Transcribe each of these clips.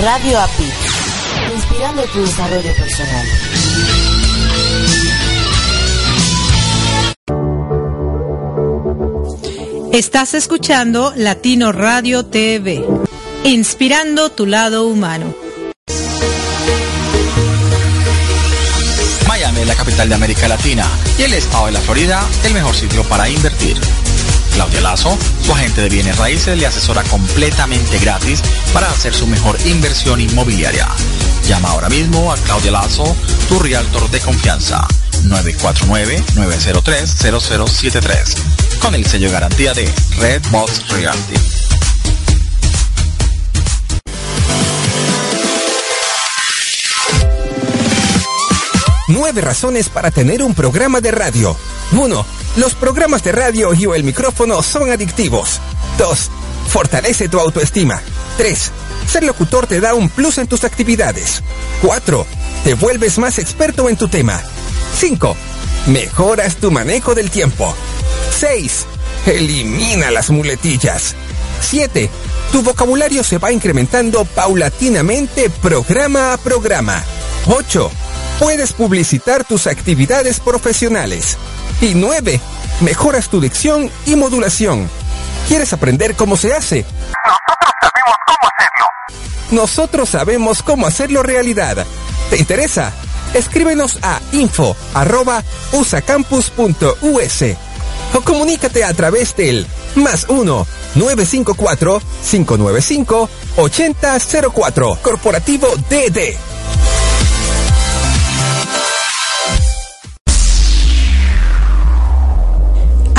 Radio API, inspirando tu desarrollo personal. Estás escuchando Latino Radio TV, inspirando tu lado humano. Miami, la capital de América Latina, y el estado de la Florida, el mejor sitio para invertir. Claudia Lazo, su agente de bienes raíces, le asesora completamente gratis para hacer su mejor inversión inmobiliaria. Llama ahora mismo a Claudia Lazo, tu realtor de confianza. 949-903-0073 con el sello garantía de Red Box Realty. Nueve razones para tener un programa de radio. 1. Los programas de radio y o el micrófono son adictivos. 2. Fortalece tu autoestima. 3. Ser locutor te da un plus en tus actividades. 4. Te vuelves más experto en tu tema. 5. Mejoras tu manejo del tiempo. 6. Elimina las muletillas. 7. Tu vocabulario se va incrementando paulatinamente programa a programa. 8. Puedes publicitar tus actividades profesionales. Y 9. Mejoras tu dicción y modulación. ¿Quieres aprender cómo se hace? Nosotros sabemos cómo hacerlo. Nosotros sabemos cómo hacerlo realidad. ¿Te interesa? Escríbenos a info arroba usacampus.us o comunícate a través del más 1 954 595 8004 Corporativo DD.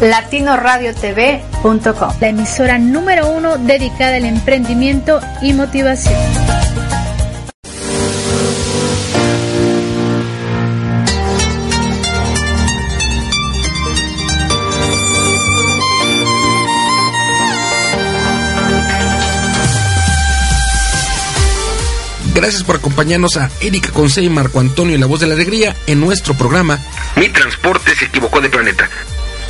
latinoradiotv.com, la emisora número uno dedicada al emprendimiento y motivación. Gracias por acompañarnos a Erika Conce y Marco Antonio y la voz de la alegría en nuestro programa Mi transporte se equivocó de planeta.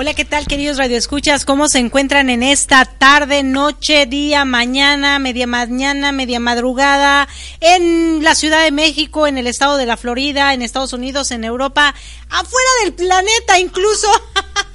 Hola, ¿qué tal queridos radioescuchas? ¿Cómo se encuentran en esta tarde, noche, día, mañana, media mañana, media madrugada en la Ciudad de México, en el estado de la Florida, en Estados Unidos, en Europa, afuera del planeta incluso?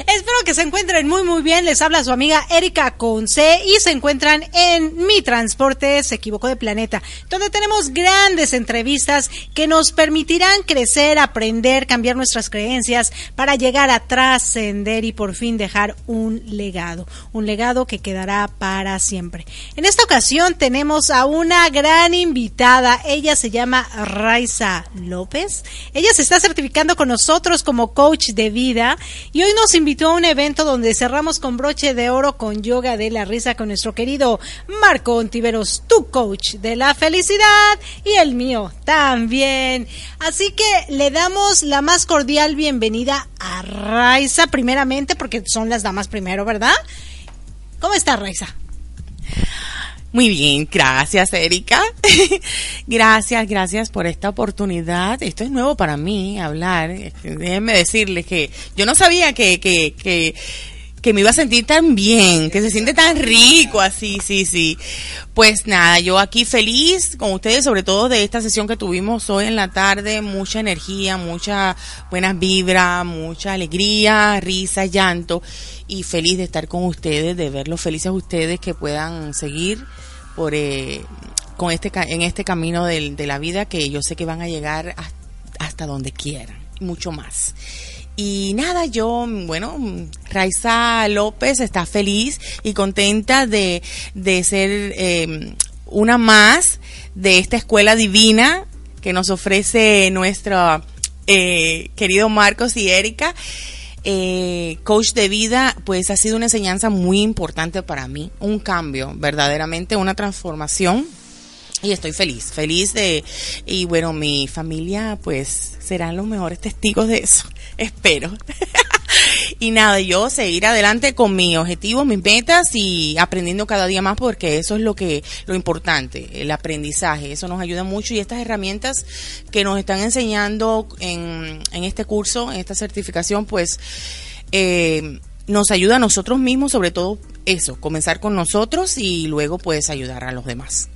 Espero que se encuentren muy muy bien. Les habla su amiga Erika Conce y se encuentran en Mi Transporte se equivocó de planeta, donde tenemos grandes entrevistas que nos permitirán crecer, aprender, cambiar nuestras creencias para llegar a trascender y por fin dejar un legado, un legado que quedará para siempre. En esta ocasión tenemos a una gran invitada. Ella se llama Raiza López. Ella se está certificando con nosotros como coach de vida y hoy nos invitó a un evento donde cerramos con broche de oro con yoga de la risa con nuestro querido Marco Ontiveros, tu coach de la felicidad y el mío también. Así que le damos la más cordial bienvenida a Raiza primeramente porque son las damas primero, ¿verdad? ¿Cómo está Raiza? Muy bien, gracias Erika. gracias, gracias por esta oportunidad. Esto es nuevo para mí, hablar. Déjenme decirles que yo no sabía que, que, que que me iba a sentir tan bien, que se siente tan rico así, sí, sí. Pues nada, yo aquí feliz con ustedes, sobre todo de esta sesión que tuvimos hoy en la tarde, mucha energía, mucha buenas vibras, mucha alegría, risa, llanto y feliz de estar con ustedes, de verlos felices ustedes que puedan seguir por eh, con este en este camino de, de la vida que yo sé que van a llegar hasta donde quieran, mucho más. Y nada, yo, bueno, Raiza López está feliz y contenta de, de ser em, una más de esta escuela divina que nos ofrece nuestro eh, querido Marcos y Erika. Eh, coach de vida, pues ha sido una enseñanza muy importante para mí, un cambio, verdaderamente una transformación y estoy feliz, feliz de, y bueno, mi familia pues serán los mejores testigos de eso, espero. y nada, yo seguir adelante con mis objetivos, mis metas y aprendiendo cada día más porque eso es lo que, lo importante, el aprendizaje, eso nos ayuda mucho y estas herramientas que nos están enseñando en, en este curso, en esta certificación, pues, eh, nos ayuda a nosotros mismos, sobre todo eso, comenzar con nosotros y luego puedes ayudar a los demás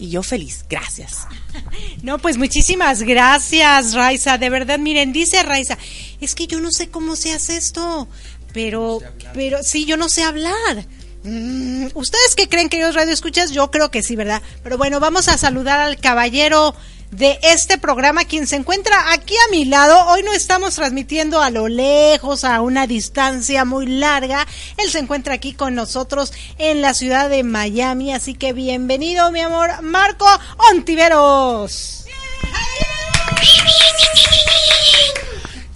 y yo feliz. Gracias. No, pues muchísimas gracias, Raiza. De verdad, miren, dice Raiza, es que yo no sé cómo se hace esto, pero, pero sí, yo no sé hablar. Mm, ¿Ustedes qué creen, queridos radioescuchas? Yo creo que sí, ¿verdad? Pero bueno, vamos a saludar al caballero de este programa, quien se encuentra aquí a mi lado. Hoy no estamos transmitiendo a lo lejos, a una distancia muy larga. Él se encuentra aquí con nosotros en la ciudad de Miami, así que bienvenido, mi amor, Marco Ontiveros.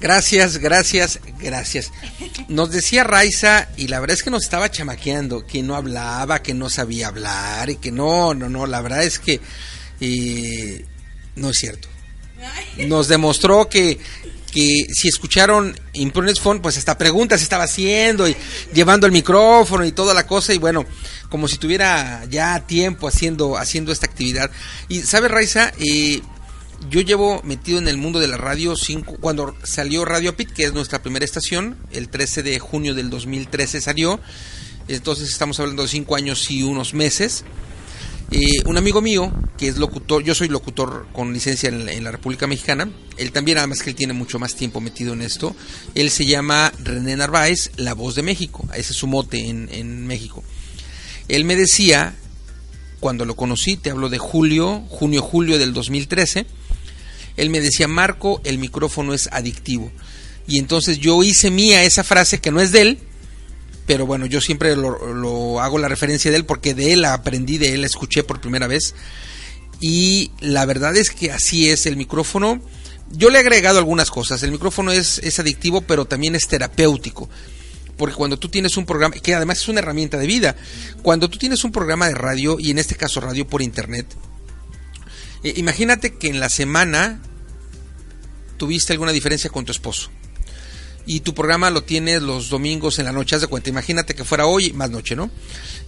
Gracias, gracias, gracias. Nos decía Raiza, y la verdad es que nos estaba chamaqueando, que no hablaba, que no sabía hablar, y que no, no, no, la verdad es que no es cierto. Nos demostró que, que si escucharon Imprudence Phone, pues hasta preguntas estaba haciendo y llevando el micrófono y toda la cosa y bueno, como si tuviera ya tiempo haciendo, haciendo esta actividad. Y sabe Raiza, eh, yo llevo metido en el mundo de la radio cinco, cuando salió Radio Pit, que es nuestra primera estación, el 13 de junio del 2013 salió, entonces estamos hablando de cinco años y unos meses. Eh, un amigo mío, que es locutor, yo soy locutor con licencia en la, República Mexicana, él también, además que él tiene mucho más tiempo metido en esto, él se llama René Narváez, la voz de México, ese es su mote en, en México. Él me decía, cuando lo conocí, te hablo de julio, junio-julio del 2013, él me decía, Marco, el micrófono es adictivo. Y entonces yo hice mía esa frase que no es de él, pero bueno, yo siempre lo, hago la referencia de él porque de él aprendí, de él escuché por primera vez. Y la verdad es que así es el micrófono. Yo le he agregado algunas cosas. El micrófono es, es adictivo, pero también es terapéutico. Porque cuando tú tienes un programa, que además es una herramienta de vida, cuando tú tienes un programa de radio, y en este caso radio por internet, eh, imagínate que en la semana tuviste alguna diferencia con tu esposo y tu programa lo tienes los domingos en la noche, haz de cuenta, imagínate que fuera hoy, más noche, ¿no?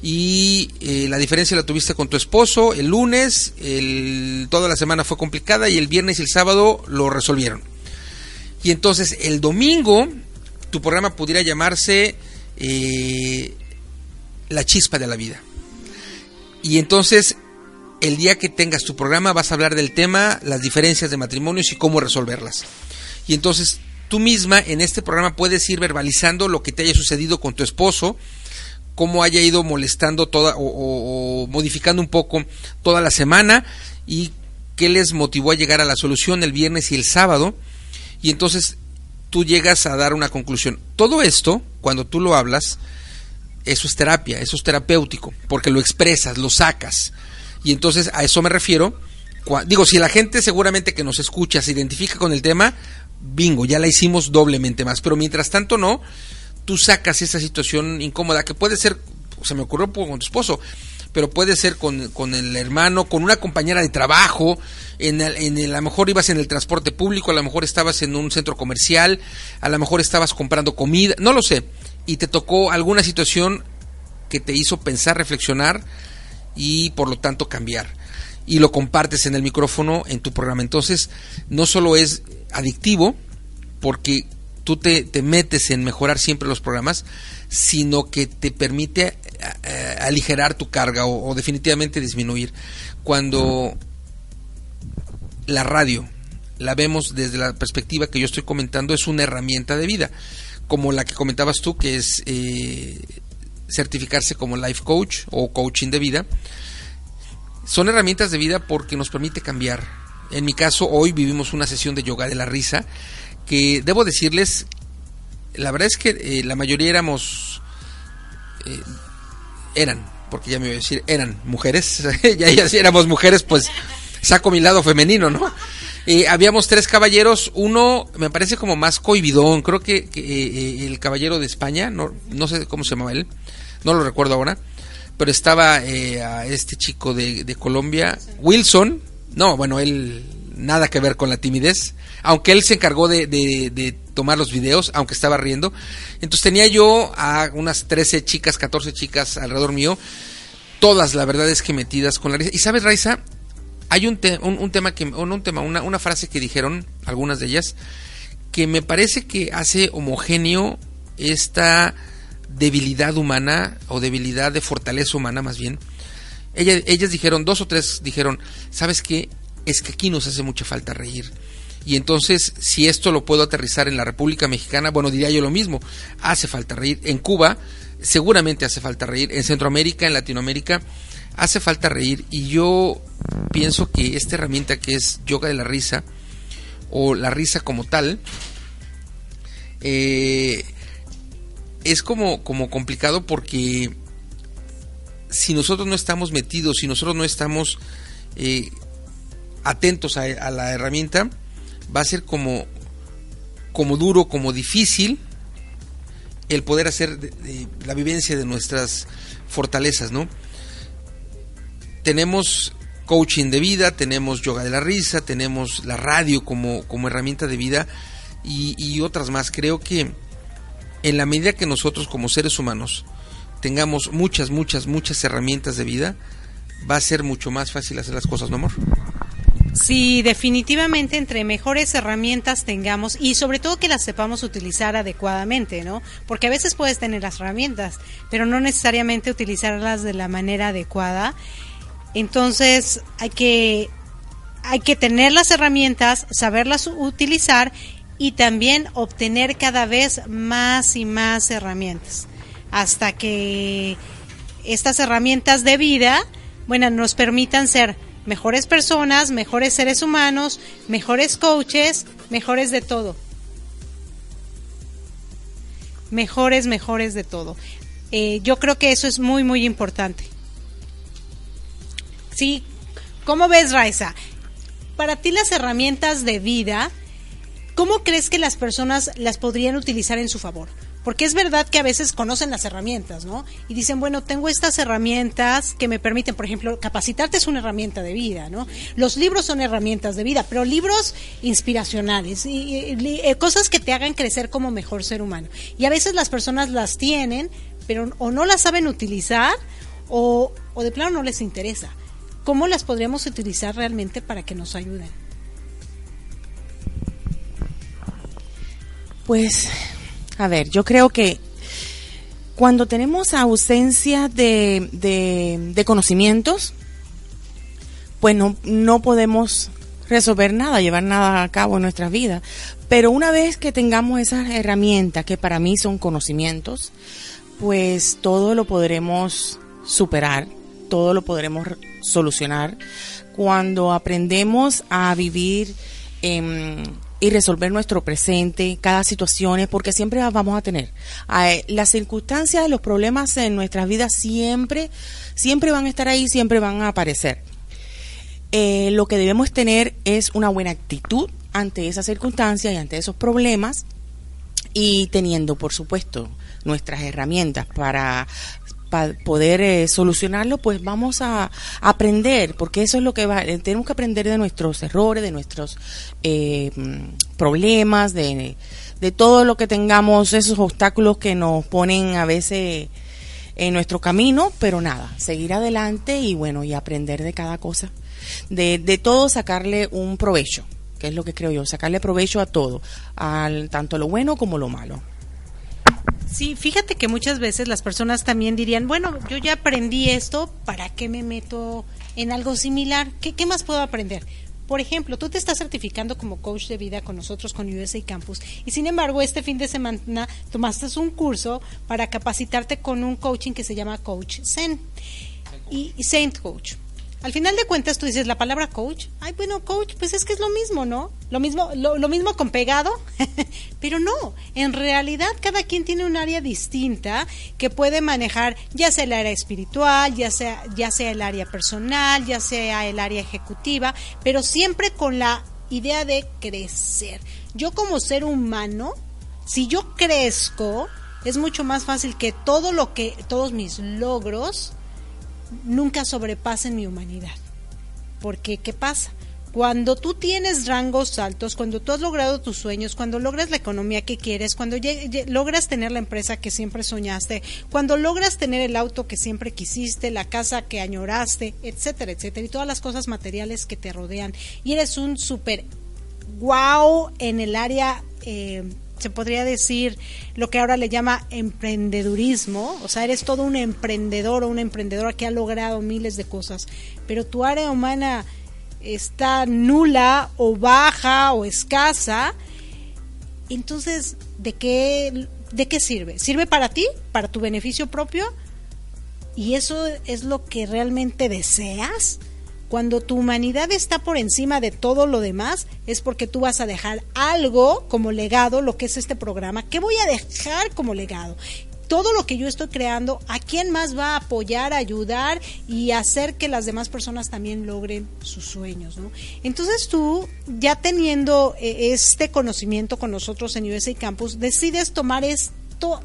Y eh, la diferencia la tuviste con tu esposo el lunes, toda la semana fue complicada y el viernes y el sábado lo resolvieron. Y entonces el domingo tu programa pudiera llamarse eh, La chispa de la vida. Y entonces el día que tengas tu programa vas a hablar del tema, las diferencias de matrimonios y cómo resolverlas. Y entonces tú misma en este programa puedes ir verbalizando lo que te haya sucedido con tu esposo, cómo haya ido molestando toda o, modificando un poco toda la semana y qué les motivó a llegar a la solución el viernes y el sábado. Y entonces tú llegas a dar una conclusión. Todo esto, cuando tú lo hablas, eso es terapia, eso es terapéutico, porque lo expresas, lo sacas. Y entonces a eso me refiero. Digo, si la gente seguramente que nos escucha se identifica con el tema, bingo, ya la hicimos doblemente más. Pero mientras tanto no, tú sacas esa situación incómoda que puede ser, se me ocurrió con tu esposo, pero puede ser con, con el hermano, con una compañera de trabajo, en, en a lo mejor ibas en el transporte público, a lo mejor estabas en un centro comercial, a lo mejor estabas comprando comida, no lo sé, y te tocó alguna situación que te hizo pensar, reflexionar, y por lo tanto cambiar. Y lo compartes en el micrófono en tu programa. Entonces, no solo es adictivo, porque tú te, te metes en mejorar siempre los programas, sino que te permite eh, eh, aligerar tu carga o, definitivamente disminuir. Cuando la radio la vemos desde la perspectiva que yo estoy comentando, es una herramienta de vida, como la que comentabas tú, que es eh, certificarse como life coach o coaching de vida. Son herramientas de vida porque nos permite cambiar. En mi caso, hoy vivimos una sesión de yoga de la risa que debo decirles, la verdad es que eh, la mayoría éramos, eh, eran, porque ya me voy a decir, eran mujeres, ya, ya si éramos mujeres, pues saco mi lado femenino, ¿no? Eh, habíamos tres caballeros, uno me parece como más cohibidón, creo que, el caballero de España, no, no sé cómo se llamaba él, no lo recuerdo ahora, pero estaba a este chico de, Colombia, Wilson, no, bueno, él nada que ver con la timidez, aunque él se encargó de, tomar los videos, aunque estaba riendo. Entonces tenía yo a unas 13 chicas, 14 chicas alrededor mío, todas la verdad es que metidas con la risa. Y sabes, Raiza, hay un, un, tema que, un, tema, una, una frase que dijeron algunas de ellas, que me parece que hace homogéneo esta debilidad humana o debilidad de fortaleza humana más bien. Ellas, dijeron, dos o tres dijeron, ¿sabes qué? Es que aquí nos hace mucha falta reír. Y entonces, si esto lo puedo aterrizar en la República Mexicana, bueno, diría yo lo mismo. Hace falta reír. En Cuba, seguramente hace falta reír. En Centroamérica, en Latinoamérica, hace falta reír. Y yo pienso que esta herramienta que es yoga de la risa, o la risa como tal, eh, es como, como complicado porque si nosotros no estamos metidos, si nosotros no estamos eh, atentos a la herramienta, va a ser como, como duro, como difícil el poder hacer la vivencia de nuestras fortalezas, ¿no? Tenemos coaching de vida, tenemos yoga de la risa, tenemos la radio como, como herramienta de vida y, y otras más. Creo que en la medida que nosotros como seres humanos tengamos muchas, muchas, muchas herramientas de vida, va a ser mucho más fácil hacer las cosas, ¿no, amor? Sí, definitivamente entre mejores herramientas tengamos y sobre todo que las sepamos utilizar adecuadamente, ¿no? Porque a veces puedes tener las herramientas, pero no necesariamente utilizarlas de la manera adecuada. Entonces hay que hay que tener las herramientas, saberlas utilizar y también obtener cada vez más y más herramientas hasta que estas herramientas de vida, bueno, nos permitan ser mejores personas, mejores seres humanos, mejores coaches, mejores de todo. Mejores, mejores de todo. Eh, yo creo que eso es muy, muy importante. Sí, ¿cómo ves, Raiza? Para ti las herramientas de vida, ¿cómo crees que las personas las podrían utilizar en su favor? Porque es verdad que a veces conocen las herramientas, ¿no? Y dicen, bueno, tengo estas herramientas que me permiten, por ejemplo, capacitarte es una herramienta de vida, ¿no? Los libros son herramientas de vida, pero libros inspiracionales y, eh, cosas que te hagan crecer como mejor ser humano. Y a veces las personas las tienen, pero o no las saben utilizar o, o de plano no les interesa. ¿Cómo las podríamos utilizar realmente para que nos ayuden? Pues a ver, yo creo que cuando tenemos ausencia de, de, conocimientos, pues no, no podemos resolver nada, llevar nada a cabo en nuestras vidas. Pero una vez que tengamos esas herramientas, que para mí son conocimientos, pues todo lo podremos superar, todo lo podremos solucionar cuando aprendemos a vivir en y resolver nuestro presente, cada situación, porque siempre vamos a tener. Las circunstancias, los problemas en nuestras vidas siempre, siempre van a estar ahí, siempre van a aparecer. Eh, lo que debemos tener es una buena actitud ante esas circunstancias y ante esos problemas y teniendo, por supuesto, nuestras herramientas para para poder eh, solucionarlo, pues vamos a, aprender, porque eso es lo que va, eh, tenemos que aprender de nuestros errores, de nuestros eh, problemas, de, de todo lo que tengamos, esos obstáculos que nos ponen a veces en nuestro camino, pero nada, seguir adelante y bueno, y aprender de cada cosa. De, de todo sacarle un provecho, que es lo que creo yo, sacarle provecho a todo, al, tanto lo bueno como lo malo. Sí, fíjate que muchas veces las personas también dirían, bueno, yo ya aprendí esto, ¿para qué me meto en algo similar? ¿Qué, más puedo aprender? Por ejemplo, tú te estás certificando como coach de vida con nosotros, con USA Campus, y sin embargo, este fin de semana tomaste un curso para capacitarte con un coaching que se llama Coach Zen y Saint Coach. Al final de cuentas tú dices la palabra coach, ay bueno, coach, pues es que es lo mismo, ¿no? Lo mismo, lo, mismo con pegado, pero no, en realidad cada quien tiene un área distinta que puede manejar, ya sea el área espiritual, ya sea, ya sea el área personal, ya sea el área ejecutiva, pero siempre con la idea de crecer. Yo como ser humano, si yo crezco, es mucho más fácil que todo lo que, todos mis logros, nunca sobrepasen mi humanidad. Porque, ¿qué pasa? Cuando tú tienes rangos altos, cuando tú has logrado tus sueños, cuando logras la economía que quieres, cuando logras tener la empresa que siempre soñaste, cuando logras tener el auto que siempre quisiste, la casa que añoraste, etcétera, etcétera, y todas las cosas materiales que te rodean, y eres un súper wow en el área eh, se podría decir lo que ahora le llama emprendedurismo, o sea, eres todo un emprendedor o una emprendedora que ha logrado miles de cosas, pero tu área humana está nula o baja o escasa, entonces, ¿de qué, ¿de qué sirve? ¿Sirve para ti? ¿Para tu beneficio propio? ¿Y eso es lo que realmente deseas? Cuando tu humanidad está por encima de todo lo demás, es porque tú vas a dejar algo como legado, lo que es este programa. ¿Qué voy a dejar como legado? todo lo que yo estoy creando, ¿a quién más va a apoyar, ayudar y hacer que las demás personas también logren sus sueños? ¿no? Entonces tú, ya teniendo eh, este conocimiento con nosotros en USA Campus, decides tomar esto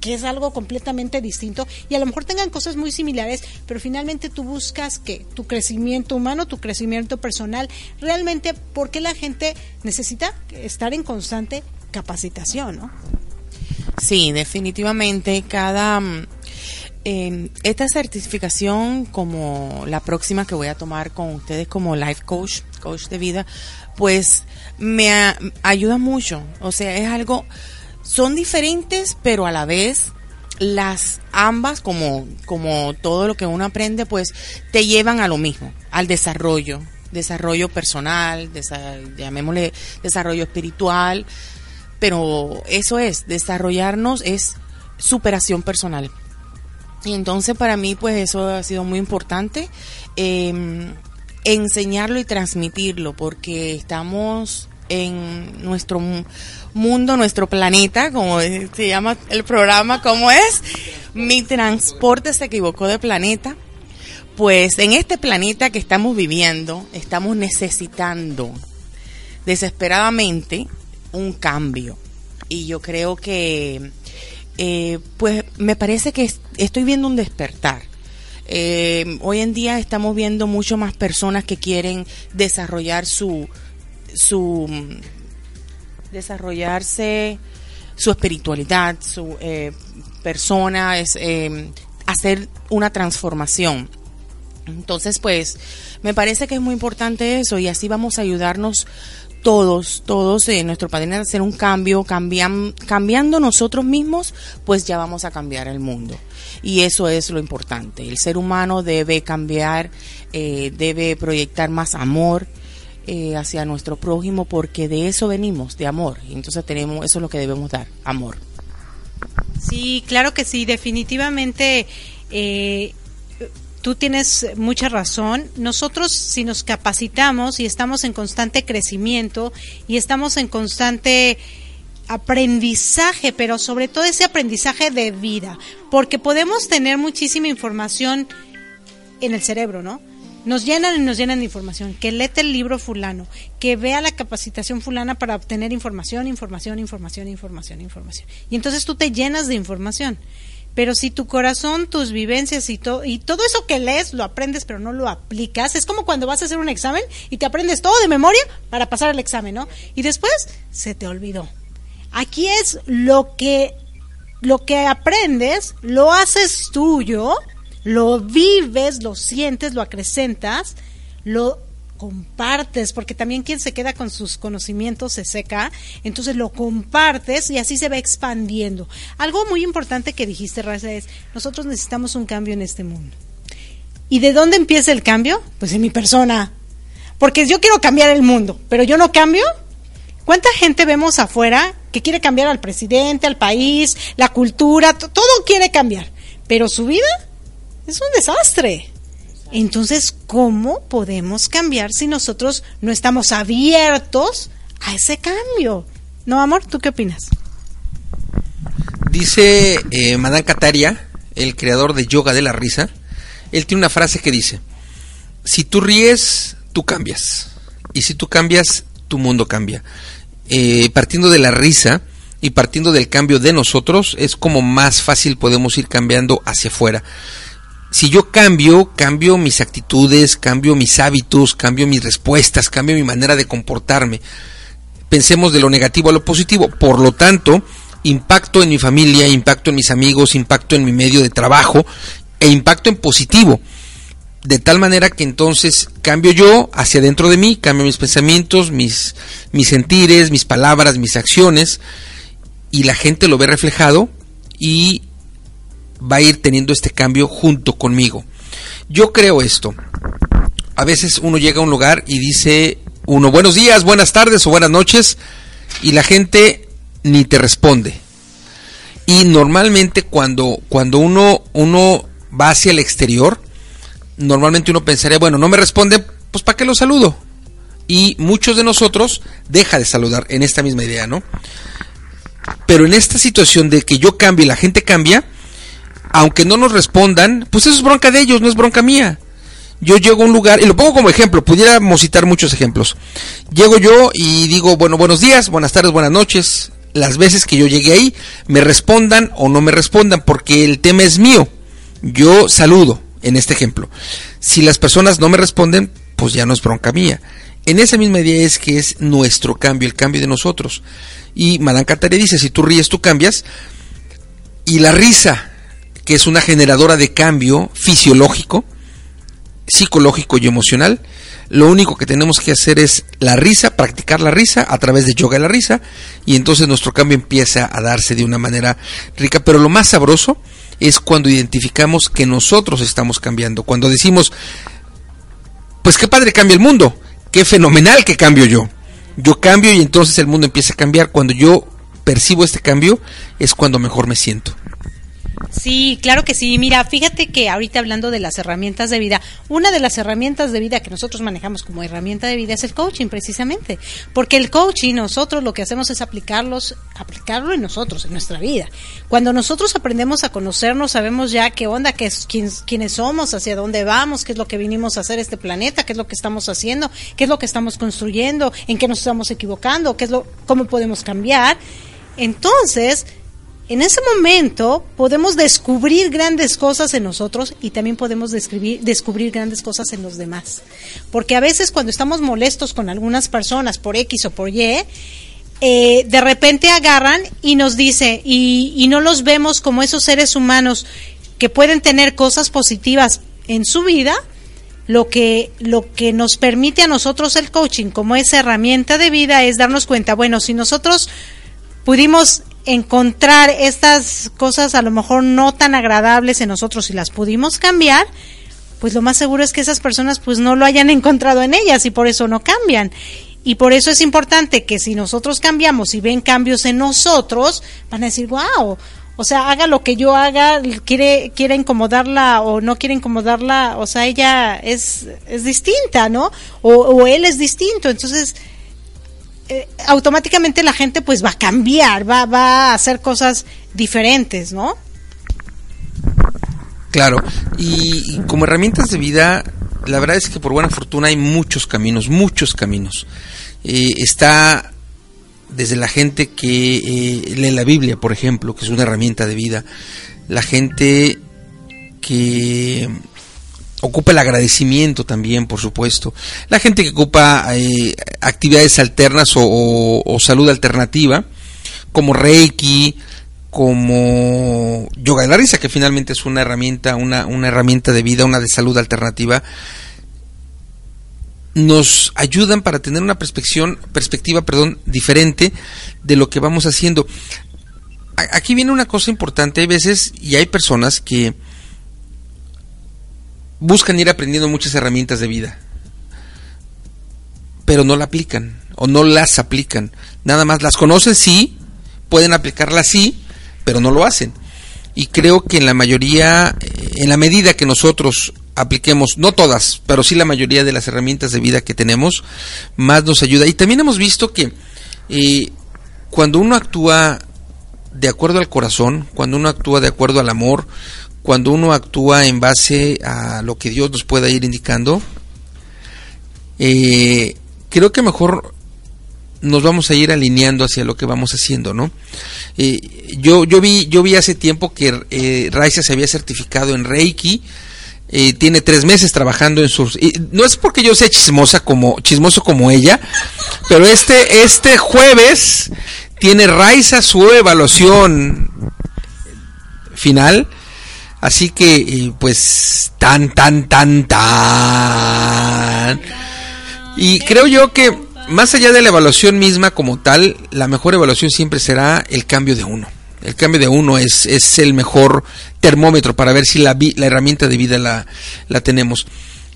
que es algo completamente distinto y a lo mejor tengan cosas muy similares, pero finalmente tú buscas que tu crecimiento humano, tu crecimiento personal, realmente porque la gente necesita estar en constante capacitación, ¿no? Sí, definitivamente cada eh, esta certificación como la próxima que voy a tomar con ustedes como life coach, coach de vida, pues me ayuda mucho, o sea, es algo son diferentes, pero a la vez las ambas, como, como todo lo que uno aprende, pues te llevan a lo mismo, al desarrollo, desarrollo personal, llamémosle desarrollo espiritual, pero eso es, desarrollarnos es superación personal. Y entonces para mí pues eso ha sido muy importante, em, enseñarlo y transmitirlo, porque estamos en nuestro mundo, nuestro planeta, como se llama el programa, ¿cómo es? Mi transporte se equivocó de planeta. Pues en este planeta que estamos viviendo, estamos necesitando desesperadamente un cambio. Y yo creo que, eh, pues me parece que estoy viendo un despertar. Eh, hoy en día estamos viendo mucho más personas que quieren desarrollar su, su desarrollarse su espiritualidad, su eh, persona, es eh, hacer una transformación. Entonces, pues, me parece que es muy importante eso y así vamos a ayudarnos todos, todos en nuestro padrino a hacer un cambio, cambian, cambiando nosotros mismos, pues ya vamos a cambiar el mundo. Y eso es lo importante. El ser humano debe cambiar, eh, debe proyectar más amor, eh, hacia nuestro prójimo porque de eso venimos, de amor. Entonces tenemos, eso es lo que debemos dar, amor. Sí, claro que sí, definitivamente. Eh, tú tienes mucha razón. Nosotros si nos capacitamos y estamos en constante crecimiento y estamos en constante aprendizaje, pero sobre todo ese aprendizaje de vida, porque podemos tener muchísima información en el cerebro, ¿no? Nos llenan y nos llenan de información, que lete el libro fulano, que vea la capacitación fulana para obtener información, información, información, información, información. Y entonces tú te llenas de información. Pero si tu corazón, tus vivencias y, todo y todo eso que lees lo aprendes pero no lo aplicas, es como cuando vas a hacer un examen y te aprendes todo de memoria para pasar el examen, ¿no? Y después se te olvidó. Aquí es lo que lo que aprendes lo haces tuyo, lo vives, lo sientes, lo acrecentas, lo compartes, porque también quien se queda con sus conocimientos se seca, entonces lo compartes y así se va expandiendo. Algo muy importante que dijiste, Raza, es, nosotros necesitamos un cambio en este mundo. ¿Y de dónde empieza el cambio? Pues en mi persona. Porque yo quiero cambiar el mundo, pero yo no cambio. ¿Cuánta gente vemos afuera que quiere cambiar al presidente, al país, la cultura, todo quiere cambiar? Pero su vida es un desastre. Entonces, ¿cómo podemos cambiar si nosotros no estamos abiertos a ese cambio? No, amor, ¿tú qué opinas? Dice eh, Kataria, el creador de Yoga de la Risa, él tiene una frase que dice, si tú ríes, tú cambias. Y si tú cambias, tu mundo cambia. Eh, partiendo de la risa y partiendo del cambio de nosotros, es como más fácil podemos ir cambiando hacia afuera si yo cambio, cambio mis actitudes, cambio mis hábitos, cambio mis respuestas, cambio mi manera de comportarme. Pensemos de lo negativo a lo positivo. Por lo tanto, impacto en mi familia, impacto en mis amigos, impacto en mi medio de trabajo e impacto en positivo. De tal manera que entonces cambio yo hacia dentro de mí, cambio mis pensamientos, mis, mis sentires, mis palabras, mis acciones, y la gente lo ve reflejado y va a ir teniendo este cambio junto conmigo. Yo creo esto. A veces uno llega a un lugar y dice uno buenos días, buenas tardes o buenas noches y la gente ni te responde. Y normalmente cuando, cuando uno, uno va hacia el exterior, normalmente uno pensaría, bueno, no me responde, pues ¿para qué lo saludo? Y muchos de nosotros deja de saludar en esta misma idea, ¿no? Pero en esta situación de que yo cambie y la gente cambia, aunque no nos respondan, pues eso es bronca de ellos, no es bronca mía. Yo llego a un lugar, y lo pongo como ejemplo, pudiéramos citar muchos ejemplos. Llego yo y digo, bueno, buenos días, buenas tardes, buenas noches. Las veces que yo llegué ahí, me respondan o no me respondan, porque el tema es mío. Yo saludo, en este ejemplo. Si las personas no me responden, pues ya no es bronca mía. En esa misma idea es que es nuestro cambio, el cambio de nosotros. Y Madame Catare dice, si tú ríes, tú cambias. Y la risa que es una generadora de cambio fisiológico, psicológico y emocional. Lo único que tenemos que hacer es la risa, practicar la risa a través de yoga de la risa y entonces nuestro cambio empieza a darse de una manera rica. Pero lo más sabroso es cuando identificamos que nosotros estamos cambiando, cuando decimos, pues qué padre cambia el mundo, qué fenomenal que cambio yo. Yo cambio y entonces el mundo empieza a cambiar. Cuando yo percibo este cambio es cuando mejor me siento. Sí, claro que sí. Mira, fíjate que ahorita hablando de las herramientas de vida, una de las herramientas de vida que nosotros manejamos como herramienta de vida es el coaching, precisamente. Porque el coaching, nosotros lo que hacemos es aplicarlos, aplicarlo en nosotros, en nuestra vida. Cuando nosotros aprendemos a conocernos, sabemos ya qué onda, qué es, quiénes somos, hacia dónde vamos, qué es lo que vinimos a hacer este planeta, qué es lo que estamos haciendo, qué es lo que estamos construyendo, en qué nos estamos equivocando, qué es lo, cómo podemos cambiar. Entonces, en ese momento podemos descubrir grandes cosas en nosotros y también podemos describir, descubrir grandes cosas en los demás. Porque a veces cuando estamos molestos con algunas personas por X o por Y, eh, de repente agarran y nos dice, y, y no los vemos como esos seres humanos que pueden tener cosas positivas en su vida, lo que, lo que nos permite a nosotros el coaching como esa herramienta de vida es darnos cuenta, bueno, si nosotros pudimos encontrar estas cosas a lo mejor no tan agradables en nosotros y las pudimos cambiar, pues lo más seguro es que esas personas pues no lo hayan encontrado en ellas y por eso no cambian. Y por eso es importante que si nosotros cambiamos y ven cambios en nosotros, van a decir, wow, o sea, haga lo que yo haga, quiere, quiere incomodarla o no quiere incomodarla, o sea, ella es, es distinta, ¿no? O, o él es distinto. Entonces, eh, automáticamente la gente pues va a cambiar, va, va a hacer cosas diferentes, ¿no? Claro, y, como herramientas de vida, la verdad es que por buena fortuna hay muchos caminos, muchos caminos. Eh, está desde la gente que eh, lee la Biblia, por ejemplo, que es una herramienta de vida, la gente que ocupa el agradecimiento también, por supuesto. La gente que ocupa eh, actividades alternas o, salud alternativa, como Reiki, como yoga de la risa, que finalmente es una herramienta, una, una herramienta de vida, una de salud alternativa, nos ayudan para tener una perspectiva, perspectiva perdón, diferente de lo que vamos haciendo. Aquí viene una cosa importante, hay veces y hay personas que buscan ir aprendiendo muchas herramientas de vida, pero no la aplican o no las aplican. Nada más las conocen, sí, pueden aplicarlas, sí, pero no lo hacen. Y creo que en la mayoría, en la medida que nosotros apliquemos, no todas, pero sí la mayoría de las herramientas de vida que tenemos, más nos ayuda. Y también hemos visto que eh, cuando uno actúa de acuerdo al corazón, cuando uno actúa de acuerdo al amor, cuando uno actúa en base a lo que Dios nos pueda ir indicando, eh, creo que mejor nos vamos a ir alineando hacia lo que vamos haciendo, ¿no? Eh, yo, yo, vi, yo vi hace tiempo que eh, Raiza se había certificado en Reiki, eh, tiene tres meses trabajando en sus... no es porque yo sea chismosa como, chismoso como ella, pero este, este jueves tiene Raiza su evaluación final, así que eh, pues tan, tan, tan, tan... Y creo yo que más allá de la evaluación misma como tal, la mejor evaluación siempre será el cambio de uno. El cambio de uno es, es el mejor termómetro para ver si la, la herramienta de vida la, la tenemos.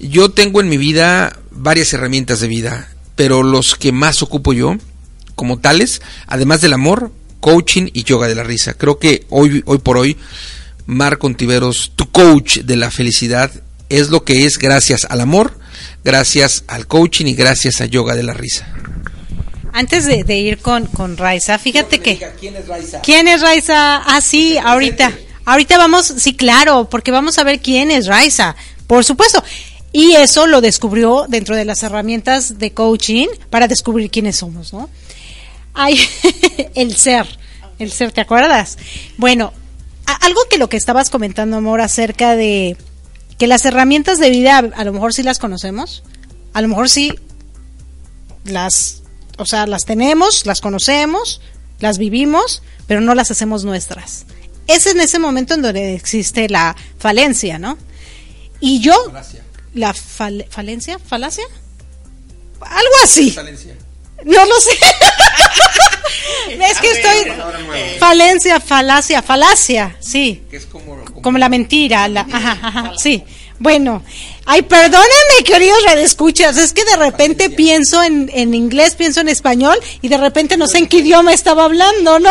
Yo tengo en mi vida varias herramientas de vida, pero los que más ocupo yo, como tales, además del amor, coaching y yoga de la risa. Creo que hoy, hoy por hoy, Marco Ontiveros, tu coach de la felicidad, es lo que es gracias al amor, gracias al coaching y gracias a Yoga de la Risa. Antes de, ir con, con Raiza, fíjate que... ¿Quién es Raiza? ¿Quién es Raiza? Ah, sí, ahorita. Ahorita vamos, sí, claro, porque vamos a ver quién es Raiza, por supuesto. Y eso lo descubrió dentro de las herramientas de coaching para descubrir quiénes somos, ¿no? Hay el ser, el ser, ¿te acuerdas? Bueno, algo que lo que estabas comentando, amor, acerca de que las herramientas de vida a lo mejor sí las conocemos, a lo mejor sí las, o sea, las tenemos, las conocemos, las vivimos, pero no las hacemos nuestras. Es en ese momento en donde existe la falencia, ¿no? Y yo, la falencia, falacia, algo así. No lo sé. es que estoy falencia, falacia, falacia, sí. Que es como como la mentira, la, ajá, ajá, sí. Bueno, ay, perdónenme, queridos redescuchas, es que de repente pienso en, en inglés, pienso en español y de repente no sé en qué idioma estaba hablando, ¿no?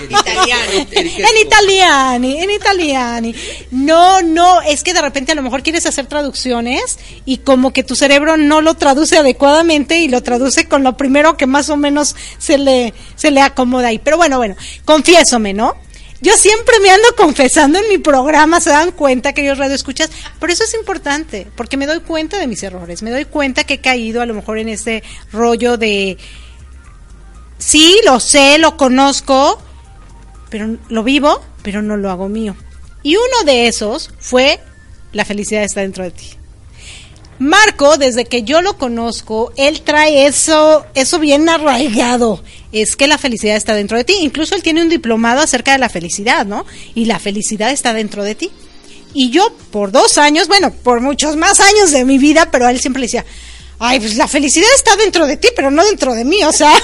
En italiano. en italiano, en italiano. No, no, es que de repente a lo mejor quieres hacer traducciones y como que tu cerebro no lo traduce adecuadamente y lo traduce con lo primero que más o menos se le, se le acomoda ahí. Pero bueno, bueno, confiésome, ¿no? Yo siempre me ando confesando en mi programa, se dan cuenta, queridos radioescuchas, pero eso es importante, porque me doy cuenta de mis errores, me doy cuenta que he caído a lo mejor en este rollo de, sí, lo sé, lo conozco, pero lo vivo, pero no lo hago mío. Y uno de esos fue la felicidad está dentro de ti. Marco, desde que yo lo conozco, él trae eso, eso bien arraigado. Es que la felicidad está dentro de ti. Incluso él tiene un diplomado acerca de la felicidad, ¿no? Y la felicidad está dentro de ti. Y yo, por dos años, bueno, por muchos más años de mi vida, pero él siempre le decía, ay, pues la felicidad está dentro de ti, pero no dentro de mí, o sea.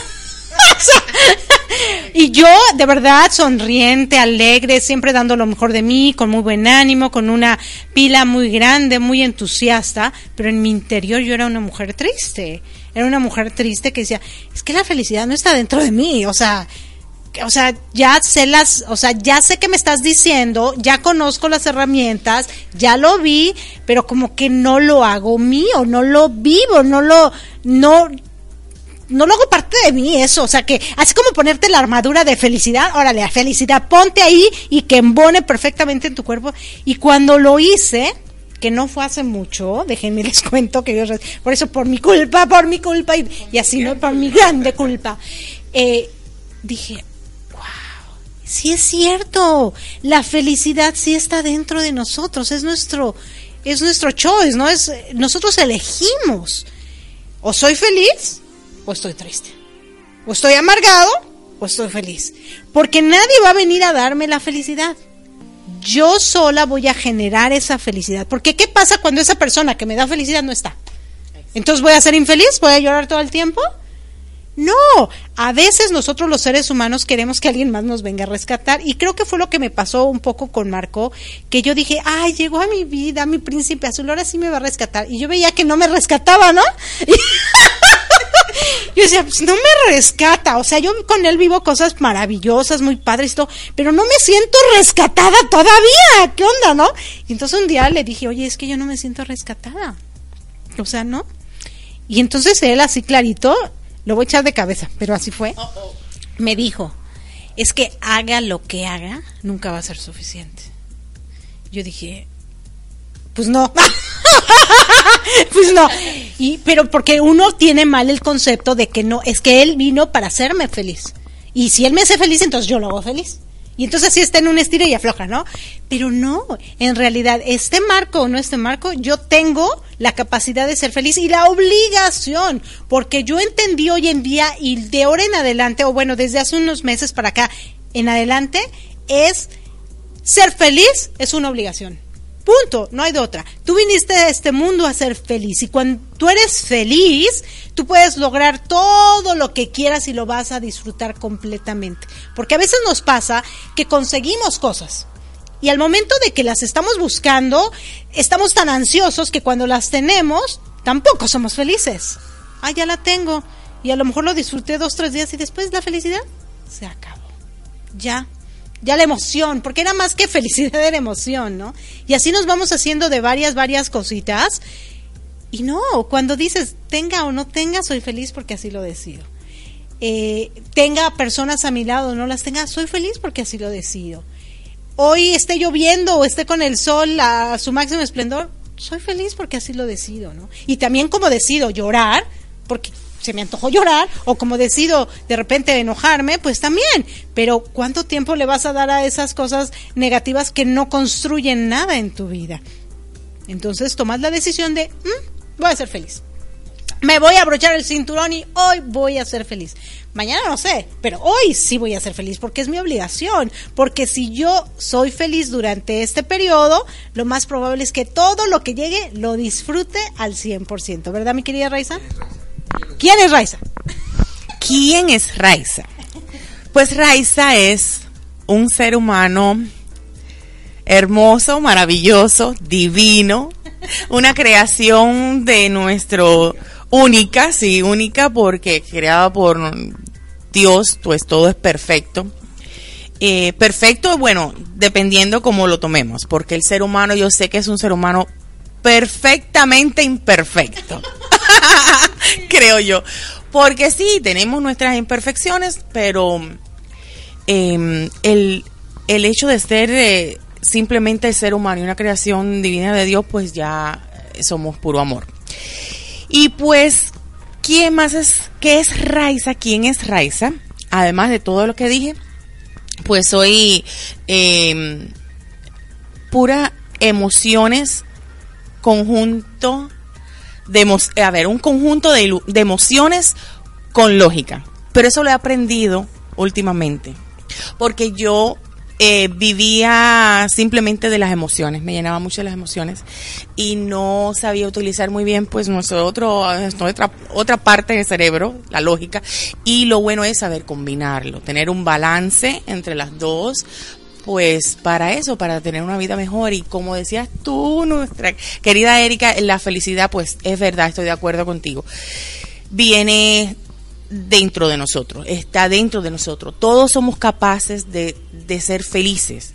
y yo, de verdad, sonriente, alegre, siempre dando lo mejor de mí, con muy buen ánimo, con una pila muy grande, muy entusiasta, pero en mi interior yo era una mujer triste. Era una mujer triste que decía, es que la felicidad no está dentro de mí, o sea, o sea, ya sé las, o sea, ya sé que me estás diciendo, ya conozco las herramientas, ya lo vi, pero como que no lo hago mío, no lo vivo, no lo, no, no lo hago parte de mí eso, o sea que así como ponerte la armadura de felicidad, órale, la felicidad, ponte ahí y que embone perfectamente en tu cuerpo. Y cuando lo hice, que no fue hace mucho, déjenme les cuento que yo, por eso por mi culpa, por mi culpa y, así no, por mi grande culpa, eh, dije, wow, sí es cierto, la felicidad sí está dentro de nosotros, es nuestro, es nuestro choice, no es, nosotros elegimos, o soy feliz o estoy triste. O estoy amargado o estoy feliz? Porque nadie va a venir a darme la felicidad. Yo sola voy a generar esa felicidad. Porque ¿qué pasa cuando esa persona que me da felicidad no está? Entonces voy a ser infeliz, voy a llorar todo el tiempo. No, a veces nosotros los seres humanos queremos que alguien más nos venga a rescatar y creo que fue lo que me pasó un poco con Marco, que yo dije, ay, llegó a mi vida mi príncipe azul, ahora sí me va a rescatar. Y yo veía que no me rescataba, ¿no? yo decía, pues no me rescata, o sea, yo con él vivo cosas maravillosas, muy padres, todo, pero no me siento rescatada todavía, ¿qué onda, no? Y entonces un día le dije, oye, es que yo no me siento rescatada, o sea, ¿no? Y entonces él así clarito lo voy a echar de cabeza, pero así fue. Me dijo, es que haga lo que haga, nunca va a ser suficiente. Yo dije, pues no. pues no. Y, pero porque uno tiene mal el concepto de que no, es que él vino para hacerme feliz. Y si él me hace feliz, entonces yo lo hago feliz. Y entonces así está en un estilo y afloja, ¿no? Pero no, en realidad, este marco o no este marco, yo tengo la capacidad de ser feliz y la obligación, porque yo entendí hoy en día y de ahora en adelante, o bueno, desde hace unos meses para acá en adelante, es ser feliz es una obligación. Punto, no hay de otra. Tú viniste a este mundo a ser feliz y cuando tú eres feliz, tú puedes lograr todo lo que quieras y lo vas a disfrutar completamente. Porque a veces nos pasa que conseguimos cosas y al momento de que las estamos buscando, estamos tan ansiosos que cuando las tenemos, tampoco somos felices. Ah, ya la tengo y a lo mejor lo disfruté dos, tres días y después la felicidad se acabó. Ya ya la emoción, porque era más que felicidad, era emoción, ¿no? Y así nos vamos haciendo de varias, varias cositas. Y no, cuando dices, tenga o no tenga, soy feliz porque así lo decido. Eh, tenga personas a mi lado o no las tenga, soy feliz porque así lo decido. Hoy esté lloviendo o esté con el sol a su máximo esplendor, soy feliz porque así lo decido, ¿no? Y también como decido llorar, porque se me antojó llorar o como decido de repente enojarme, pues también. Pero ¿cuánto tiempo le vas a dar a esas cosas negativas que no construyen nada en tu vida? Entonces tomas la decisión de, mm, voy a ser feliz. Me voy a abrochar el cinturón y hoy voy a ser feliz. Mañana no sé, pero hoy sí voy a ser feliz porque es mi obligación. Porque si yo soy feliz durante este periodo, lo más probable es que todo lo que llegue lo disfrute al 100%. ¿Verdad, mi querida Raiza? ¿Quién es Raiza? ¿Quién es Raiza? Pues Raiza es un ser humano hermoso, maravilloso, divino, una creación de nuestro única, sí, única porque creada por Dios, pues todo es perfecto. Eh, perfecto, bueno, dependiendo cómo lo tomemos, porque el ser humano yo sé que es un ser humano perfectamente imperfecto. Creo yo. Porque sí, tenemos nuestras imperfecciones, pero em, el, hecho de ser eh, simplemente el ser humano y una creación divina de Dios, pues ya somos puro amor. Y pues, ¿quién más es? ¿Qué es Raiza? ¿Quién es Raiza? Además de todo lo que dije, pues soy em, pura emociones conjunto de, a un conjunto de, emociones con lógica. Pero eso lo he aprendido últimamente. Porque yo eh, vivía simplemente de las emociones, me llenaba mucho de las emociones y no sabía utilizar muy bien pues nuestro otro, otra, otra parte del cerebro, la lógica, y lo bueno es saber combinarlo, tener un balance entre las dos pues para eso, para tener una vida mejor. Y como decías tú, nuestra querida Erika, la felicidad, pues es verdad, estoy de acuerdo contigo. Viene dentro de nosotros, está dentro de nosotros. Todos somos capaces de, de ser felices.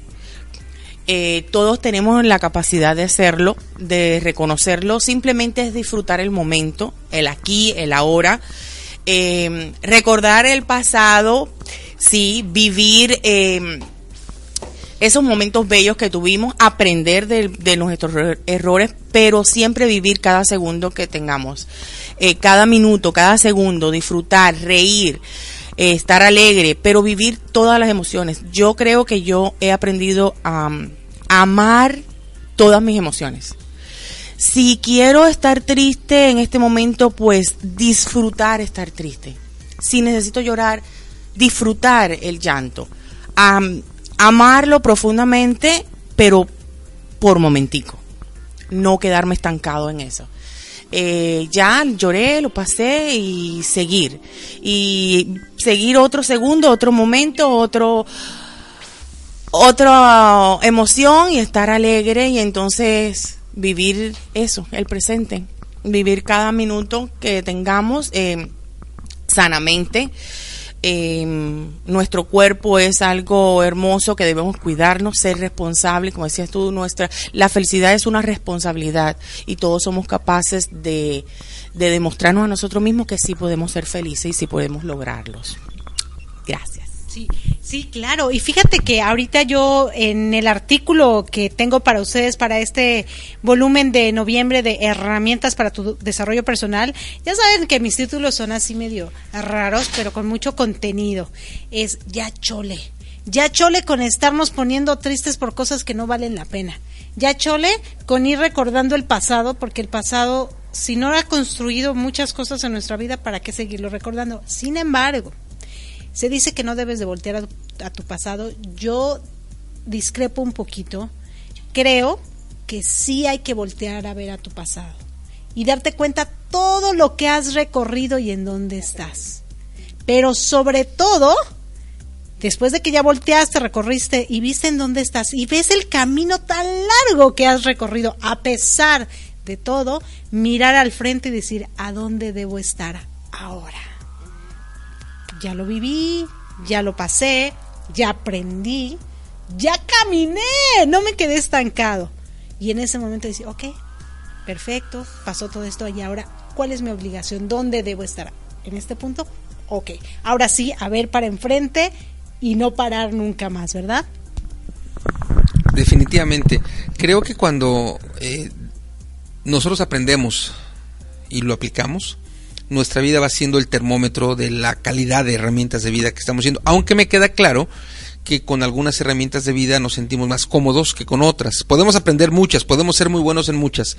Eh, todos tenemos la capacidad de hacerlo, de reconocerlo. Simplemente es disfrutar el momento, el aquí, el ahora. Eh, recordar el pasado, sí, vivir. Eh, esos momentos bellos que tuvimos, aprender de, nuestros errores, pero siempre vivir cada segundo que tengamos, eh, cada minuto, cada segundo, disfrutar, reír, eh, estar alegre, pero vivir todas las emociones. Yo creo que yo he aprendido a, a amar todas mis emociones. Si quiero estar triste en este momento, pues disfrutar estar triste. Si necesito llorar, disfrutar el llanto, amarlo profundamente, pero por momentico, no quedarme estancado en eso. Eh, ya lloré, lo pasé y seguir. Y seguir otro segundo, otro momento, otro otra emoción y estar alegre y entonces vivir eso, el presente, vivir cada minuto que tengamos eh, sanamente eh, nuestro cuerpo es algo hermoso que debemos cuidarnos, ser responsables, como decías tú, nuestra, la felicidad es una responsabilidad y todos somos capaces de, de demostrarnos a nosotros mismos que sí podemos ser felices y sí podemos lograrlos. Gracias. Sí, sí, claro. Y fíjate que ahorita yo en el artículo que tengo para ustedes para este volumen de noviembre de herramientas para tu desarrollo personal, ya saben que mis títulos son así medio raros, pero con mucho contenido. Es ya chole. Ya chole con estarnos poniendo tristes por cosas que no valen la pena. Ya chole con ir recordando el pasado, porque el pasado, si no ha construido muchas cosas en nuestra vida, ¿para qué seguirlo recordando? Sin embargo, se dice que no debes de voltear a, tu pasado. Yo discrepo un poquito. Creo que sí hay que voltear a ver a tu pasado y darte cuenta todo lo que has recorrido y en dónde estás. Pero sobre todo, después de que ya volteaste, recorriste y viste en dónde estás y ves el camino tan largo que has recorrido, a pesar de todo, mirar al frente y decir, ¿a dónde debo estar ahora? Ya lo viví, ya lo pasé, ya aprendí, ya caminé, no me quedé estancado. Y en ese momento decía, ok, perfecto, pasó todo esto y ahora, ¿cuál es mi obligación? ¿Dónde debo estar? En este punto, ok. Ahora sí, a ver para enfrente y no parar nunca más, ¿verdad? Definitivamente. Creo que cuando eh, nosotros aprendemos y lo aplicamos, nuestra vida va siendo el termómetro de la calidad de herramientas de vida que estamos haciendo. Aunque me queda claro que con algunas herramientas de vida nos sentimos más cómodos que con otras. Podemos aprender muchas, podemos ser muy buenos en muchas.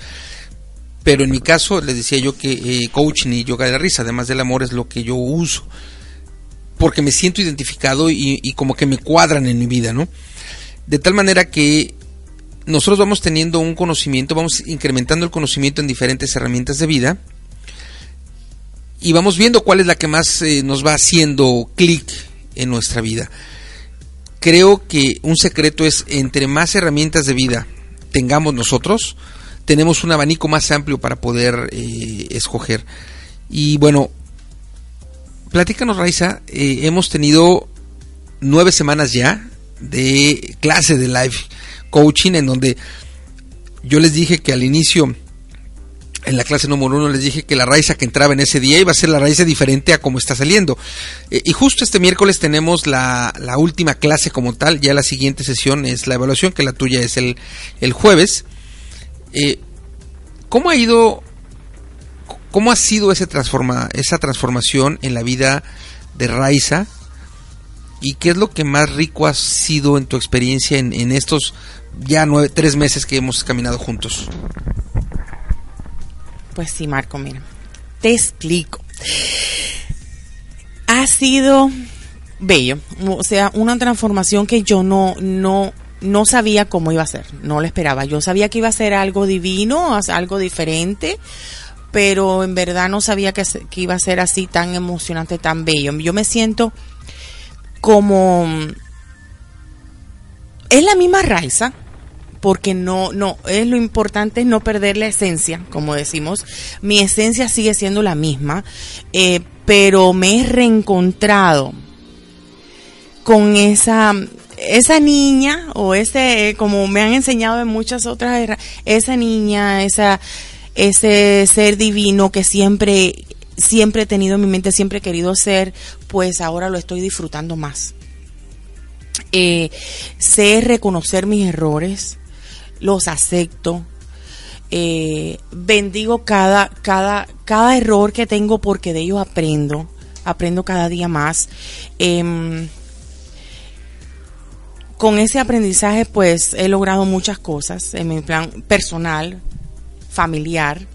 Pero en mi caso, les decía yo que eh, coaching y yoga de la risa, además del amor, es lo que yo uso. Porque me siento identificado y, y como que me cuadran en mi vida, ¿no? De tal manera que nosotros vamos teniendo un conocimiento, vamos incrementando el conocimiento en diferentes herramientas de vida y vamos viendo cuál es la que más eh, nos va haciendo clic en nuestra vida. Creo que un secreto es entre más herramientas de vida tengamos nosotros, tenemos un abanico más amplio para poder eh, escoger. Y bueno, platícanos Raiza, eh, hemos tenido nueve semanas ya de clase de live coaching en donde yo les dije que al inicio en la clase número uno les dije que la raíz que entraba en ese día iba a ser la raíz diferente a como está saliendo. Eh, y justo este miércoles tenemos la, última clase como tal, ya la siguiente sesión es la evaluación, que la tuya es el, el jueves. Eh, ¿Cómo ha ido, cómo ha sido ese transforma, esa transformación en la vida de Raiza? ¿Y qué es lo que más rico ha sido en tu experiencia en, en estos ya nueve, tres meses que hemos caminado juntos? Pues sí, Marco, mira, te explico. Ha sido bello, o sea, una transformación que yo no, no, no sabía cómo iba a ser, no lo esperaba. Yo sabía que iba a ser algo divino, algo diferente, pero en verdad no sabía que, iba a ser así tan emocionante, tan bello. Yo me siento como es la misma raza porque no, no, es lo importante es no perder la esencia, como decimos. Mi esencia sigue siendo la misma, eh, pero me he reencontrado con esa, esa niña o ese, como me han enseñado en muchas otras, esa niña, esa, ese ser divino que siempre, siempre he tenido en mi mente, siempre he querido ser, pues ahora lo estoy disfrutando más. Eh, sé reconocer mis errores, los acepto. Eh, bendigo cada, cada, cada error que tengo porque de ellos aprendo, aprendo cada día más. Em, con ese aprendizaje pues he logrado muchas cosas en mi plan personal, familiar.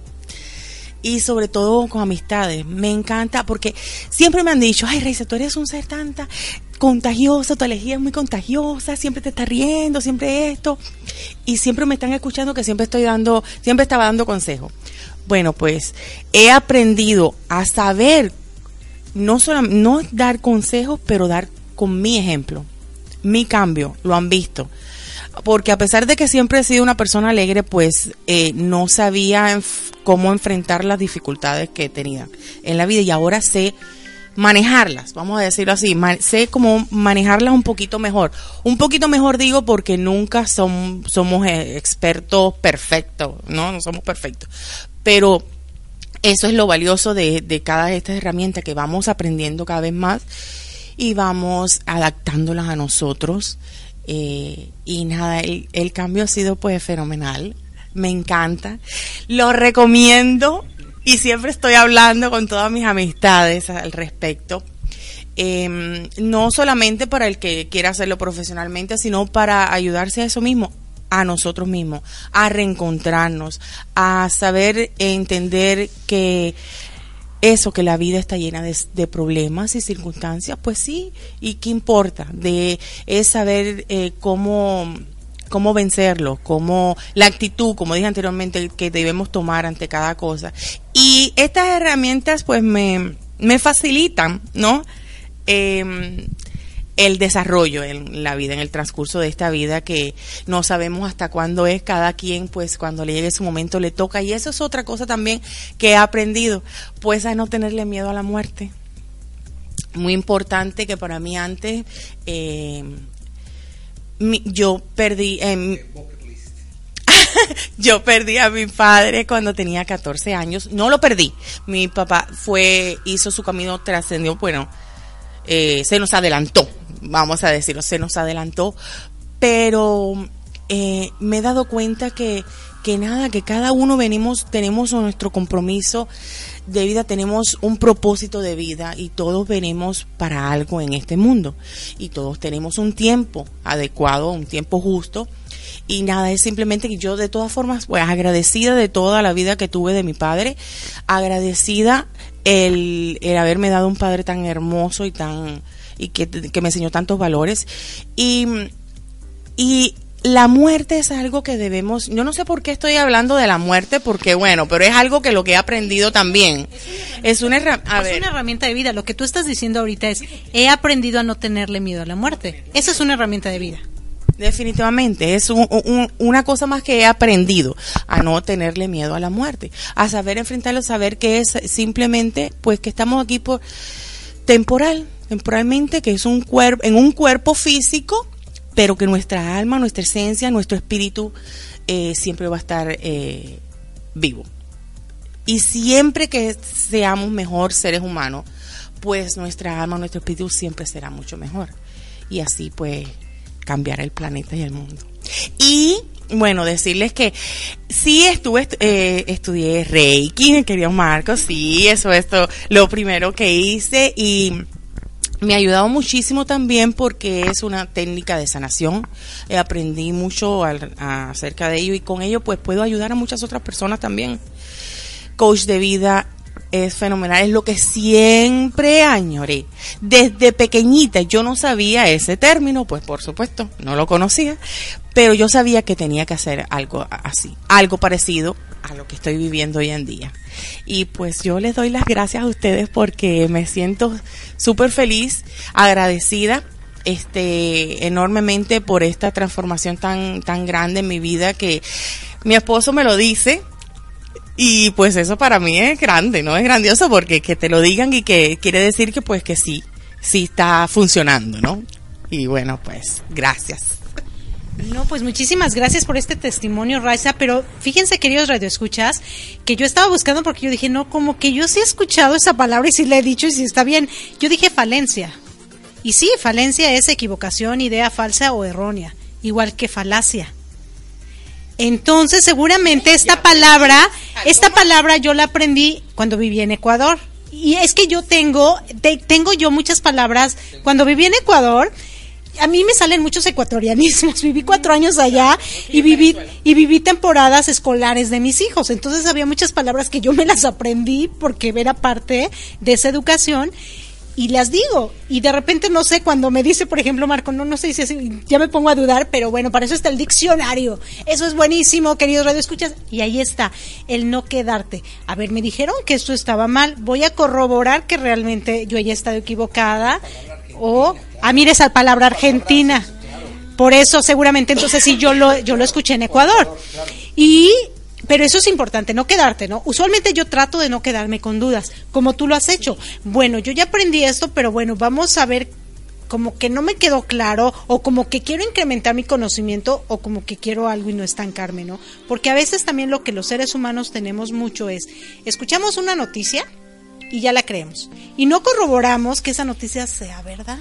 y sobre todo con amistades. Me encanta porque siempre me han dicho, ay, Reisa, tú eres un ser tanta contagiosa, tu alegría es muy contagiosa, siempre te está riendo, siempre esto. Y siempre me están escuchando que siempre estoy dando, siempre estaba dando consejos. Bueno, pues he aprendido a saber no solo no dar consejos, pero dar con mi ejemplo, mi cambio, lo han visto porque a pesar de que siempre he sido una persona alegre, pues eh, no sabía cómo enfrentar las dificultades que tenía en la vida y ahora sé manejarlas, vamos a decirlo así, sé cómo manejarlas un poquito mejor. Un poquito mejor digo porque nunca son, somos eh, expertos perfectos, ¿no? No somos perfectos. Pero eso es lo valioso de, de cada de estas herramientas que vamos aprendiendo cada vez más y vamos adaptándolas a nosotros eh, y nada, el, cambio ha sido pues fenomenal. Me encanta. Lo recomiendo y siempre estoy hablando con todas mis amistades al respecto. Em, no solamente para el que quiera hacerlo profesionalmente, sino para ayudarse a eso mismo, a nosotros mismos, a reencontrarnos, a saber entender que eso, que la vida está llena de, problemas y circunstancias, pues sí, y qué importa, de es saber eh, cómo cómo vencerlo, cómo la actitud, como dije anteriormente, que debemos tomar ante cada cosa. Y estas herramientas pues me, me facilitan, ¿no? Eh, el desarrollo en la vida, en el transcurso de esta vida que no sabemos hasta cuándo es, cada quien pues cuando le llegue su momento le toca y eso es otra cosa también que he aprendido, pues a no tenerle miedo a la muerte. Muy importante que para mí antes eh, yo perdí... Eh, yo perdí a mi padre cuando tenía 14 años. No lo perdí. Mi papá fue, hizo su camino, trascendió, bueno, eh, se nos adelantó, vamos a decirlo, se nos adelantó, pero eh, me he dado cuenta que, que nada, que cada uno venimos, tenemos nuestro compromiso de vida, tenemos un propósito de vida y todos venimos para algo en este mundo. Y todos tenemos un tiempo adecuado, un tiempo justo. Y nada, es simplemente que yo de todas formas, pues agradecida de toda la vida que tuve de mi padre, agradecida el, el haberme dado un padre tan hermoso y tan y que, me enseñó tantos valores. Y, y la muerte es algo que debemos, yo no sé por qué estoy hablando de la muerte, porque bueno, pero es algo que lo que he aprendido también. Es una, es una herramienta de vida. Lo que tú estás diciendo ahorita es, he aprendido a no tenerle miedo a la muerte. Esa es una herramienta de vida. Definitivamente, es una cosa más que he aprendido, a no tenerle miedo a la muerte, a saber enfrentarlo, a saber que es simplemente, pues que estamos aquí por temporal, temporalmente, que es un cuerpo, en un cuerpo físico, pero que nuestra alma, nuestra esencia, nuestro espíritu eh, siempre va a estar eh, vivo. Y siempre que seamos mejor seres humanos, pues nuestra alma, nuestro espíritu siempre será mucho mejor. Y así pues cambiar el planeta y el mundo. Y bueno, decirles que sí estuve, eh, estudié Reiki, querido Marcos, sí, eso es lo primero que hice y me ha ayudado muchísimo también porque es una técnica de sanación. Eh, aprendí mucho acerca de ello y con ello pues puedo ayudar a muchas otras personas también. Coach de vida es fenomenal, es lo que siempre añoré. Desde pequeñita yo no sabía ese término, pues por supuesto, no lo conocía, pero yo sabía que tenía que hacer algo así, algo parecido a lo que estoy viviendo hoy en día. Y pues yo les doy las gracias a ustedes porque me siento súper feliz, agradecida este enormemente por esta transformación tan tan grande en mi vida que mi esposo me lo dice y pues eso para mí es grande, ¿no? Es grandioso porque que te lo digan y que quiere decir que pues que sí, sí está funcionando, ¿no? Y bueno, pues gracias. No, pues muchísimas gracias por este testimonio, Raiza, pero fíjense, queridos radioescuchas, que yo estaba buscando porque yo dije, no, como que yo sí he escuchado esa palabra y sí le he dicho y sí está bien. Yo dije falencia. Y sí, falencia es equivocación, idea falsa o errónea, igual que falacia. Entonces, seguramente esta palabra, esta palabra yo la aprendí cuando viví en Ecuador. Y es que yo tengo, tengo yo muchas palabras, cuando viví en Ecuador, a mí me salen muchos ecuatorianismos. Viví cuatro años allá y viví, y viví temporadas escolares de mis hijos. Entonces había muchas palabras que yo me las aprendí porque era parte de esa educación y las digo. Y de repente no sé, cuando me dice, por ejemplo, Marco, no, no sé si ya me pongo a dudar, pero bueno, para eso está el diccionario. Eso es buenísimo, queridos Radio Escuchas. Y ahí está, el no quedarte. A ver, me dijeron que esto estaba mal. Voy a corroborar que realmente yo haya estado equivocada. O, ah, mire esa palabra argentina. Por eso seguramente entonces sí yo lo, yo lo escuché en Ecuador. Y pero eso es importante, no quedarte, ¿no? Usualmente yo trato de no quedarme con dudas, como tú lo has hecho. Bueno, yo ya aprendí esto, pero bueno, vamos a ver como que no me quedó claro o como que quiero incrementar mi conocimiento o como que quiero algo y no estancarme, ¿no? Porque a veces también lo que los seres humanos tenemos mucho es, escuchamos una noticia y ya la creemos y no corroboramos que esa noticia sea verdad.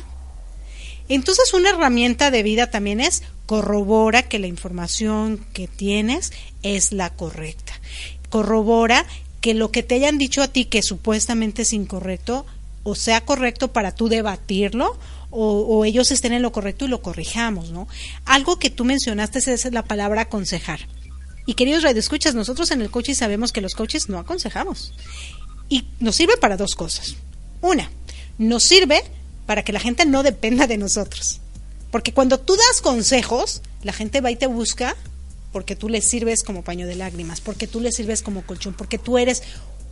Entonces una herramienta de vida también es corrobora que la información que tienes es la correcta. Corrobora que lo que te hayan dicho a ti que supuestamente es incorrecto o sea correcto para tú debatirlo o, ellos estén en lo correcto y lo corrijamos, ¿no? Algo que tú mencionaste es la palabra aconsejar. Y queridos escuchas nosotros en el coaching sabemos que los coaches no aconsejamos. Y nos sirve para dos cosas. Una, nos sirve para que la gente no dependa de nosotros. Porque cuando tú das consejos, la gente va y te busca porque tú le sirves como paño de lágrimas, porque tú le sirves como colchón, porque tú eres